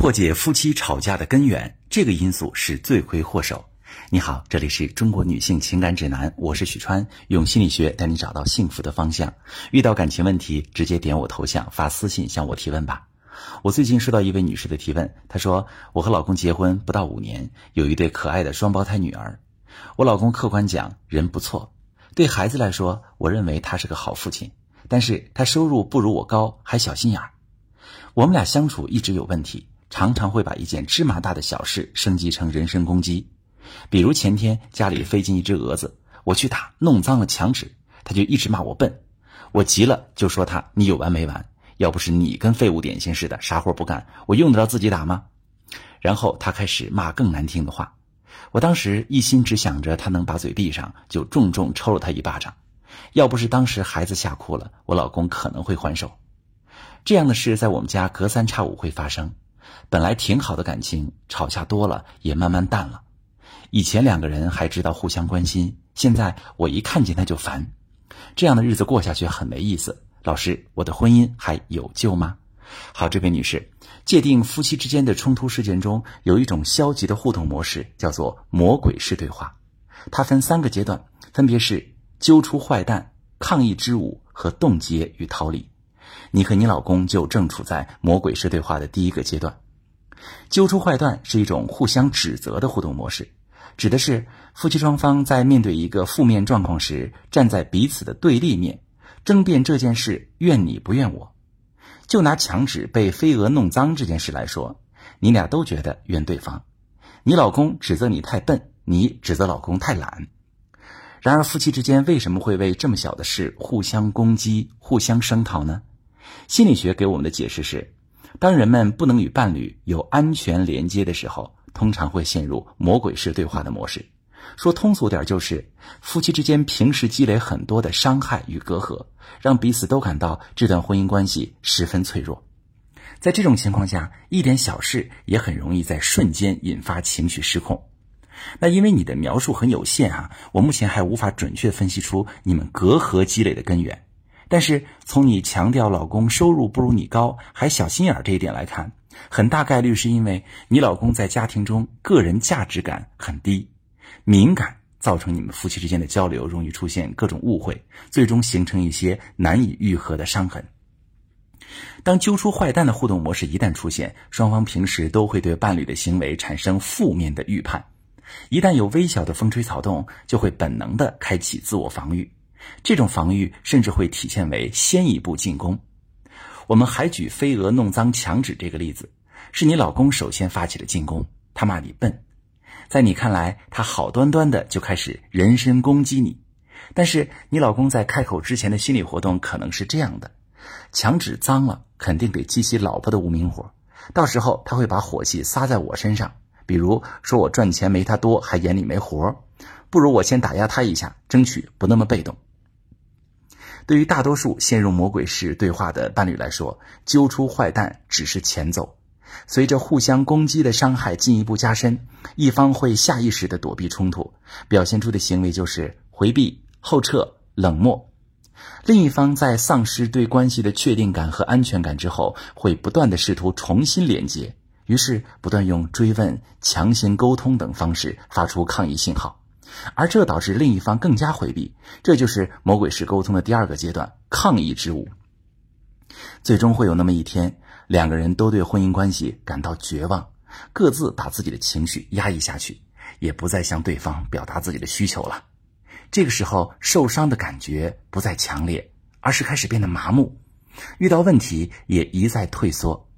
破解夫妻吵架的根源，这个因素是罪魁祸首。你好，这里是中国女性情感指南，我是许川，用心理学带你找到幸福的方向。遇到感情问题，直接点我头像发私信向我提问吧。我最近收到一位女士的提问，她说我和老公结婚不到五年，有一对可爱的双胞胎女儿。我老公客观讲人不错，对孩子来说，我认为他是个好父亲，但是他收入不如我高，还小心眼儿。我们俩相处一直有问题，常常会把一件芝麻大的小事升级成人身攻击。比如前天家里飞进一只蛾子，我去打，弄脏了墙纸，他就一直骂我笨。我急了就说他你有完没完？要不是你跟废物点心似的，啥活不干，我用得着自己打吗？然后他开始骂更难听的话。我当时一心只想着他能把嘴闭上，就重重抽了他一巴掌。要不是当时孩子吓哭了，我老公可能会还手。这样的事在我们家隔三差五会发生。本来挺好的感情，吵架多了也慢慢淡了。以前两个人还知道互相关心，现在我一看见他就烦。这样的日子过下去很没意思。老师，我的婚姻还有救吗？好，这位女士，界定夫妻之间的冲突事件中有一种消极的互动模式，叫做魔鬼式对话。它分三个阶段，分别是揪出坏蛋、抗议之舞和冻结与逃离。你和你老公就正处在魔鬼式对话的第一个阶段。揪出坏蛋是一种互相指责的互动模式，指的是夫妻双方在面对一个负面状况时，站在彼此的对立面，争辩这件事怨你不怨我。就拿墙纸被飞蛾弄脏这件事来说，你俩都觉得怨对方，你老公指责你太笨，你指责老公太懒。然而夫妻之间为什么会为这么小的事互相攻击、互相声讨呢？心理学给我们的解释是，当人们不能与伴侣有安全连接的时候，通常会陷入魔鬼式对话的模式。说通俗点，就是夫妻之间平时积累很多的伤害与隔阂，让彼此都感到这段婚姻关系十分脆弱。在这种情况下，一点小事也很容易在瞬间引发情绪失控。那因为你的描述很有限啊，我目前还无法准确分析出你们隔阂积累的根源。但是从你强调老公收入不如你高，还小心眼这一点来看，很大概率是因为你老公在家庭中个人价值感很低，敏感，造成你们夫妻之间的交流容易出现各种误会，最终形成一些难以愈合的伤痕。当揪出坏蛋的互动模式一旦出现，双方平时都会对伴侣的行为产生负面的预判，一旦有微小的风吹草动，就会本能的开启自我防御。这种防御甚至会体现为先一步进攻。我们还举飞蛾弄脏墙纸这个例子，是你老公首先发起的进攻，他骂你笨，在你看来，他好端端的就开始人身攻击你。但是你老公在开口之前的心理活动可能是这样的：墙纸脏了，肯定得激起老婆的无名火，到时候他会把火气撒在我身上，比如说我赚钱没他多，还眼里没活，不如我先打压他一下，争取不那么被动。对于大多数陷入魔鬼式对话的伴侣来说，揪出坏蛋只是前奏。随着互相攻击的伤害进一步加深，一方会下意识地躲避冲突，表现出的行为就是回避、后撤、冷漠；另一方在丧失对关系的确定感和安全感之后，会不断地试图重新连接，于是不断用追问、强行沟通等方式发出抗议信号。而这导致另一方更加回避，这就是魔鬼式沟通的第二个阶段——抗议之舞。最终会有那么一天，两个人都对婚姻关系感到绝望，各自把自己的情绪压抑下去，也不再向对方表达自己的需求了。这个时候，受伤的感觉不再强烈，而是开始变得麻木，遇到问题也一再退缩。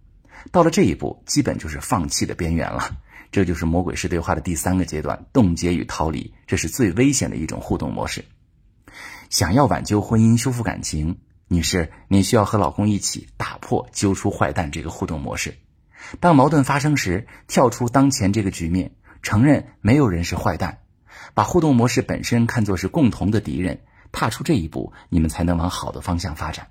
到了这一步，基本就是放弃的边缘了。这就是魔鬼式对话的第三个阶段——冻结与逃离，这是最危险的一种互动模式。想要挽救婚姻、修复感情，女士，你需要和老公一起打破揪出坏蛋这个互动模式。当矛盾发生时，跳出当前这个局面，承认没有人是坏蛋，把互动模式本身看作是共同的敌人，踏出这一步，你们才能往好的方向发展。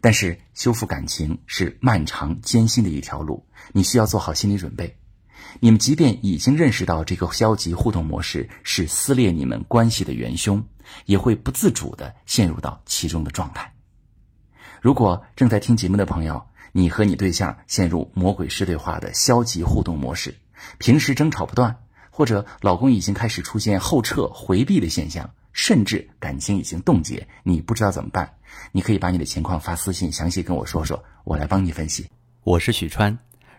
但是，修复感情是漫长艰辛的一条路，你需要做好心理准备。你们即便已经认识到这个消极互动模式是撕裂你们关系的元凶，也会不自主的陷入到其中的状态。如果正在听节目的朋友，你和你对象陷入魔鬼式对话的消极互动模式，平时争吵不断，或者老公已经开始出现后撤、回避的现象，甚至感情已经冻结，你不知道怎么办？你可以把你的情况发私信，详细跟我说说，我来帮你分析。我是许川，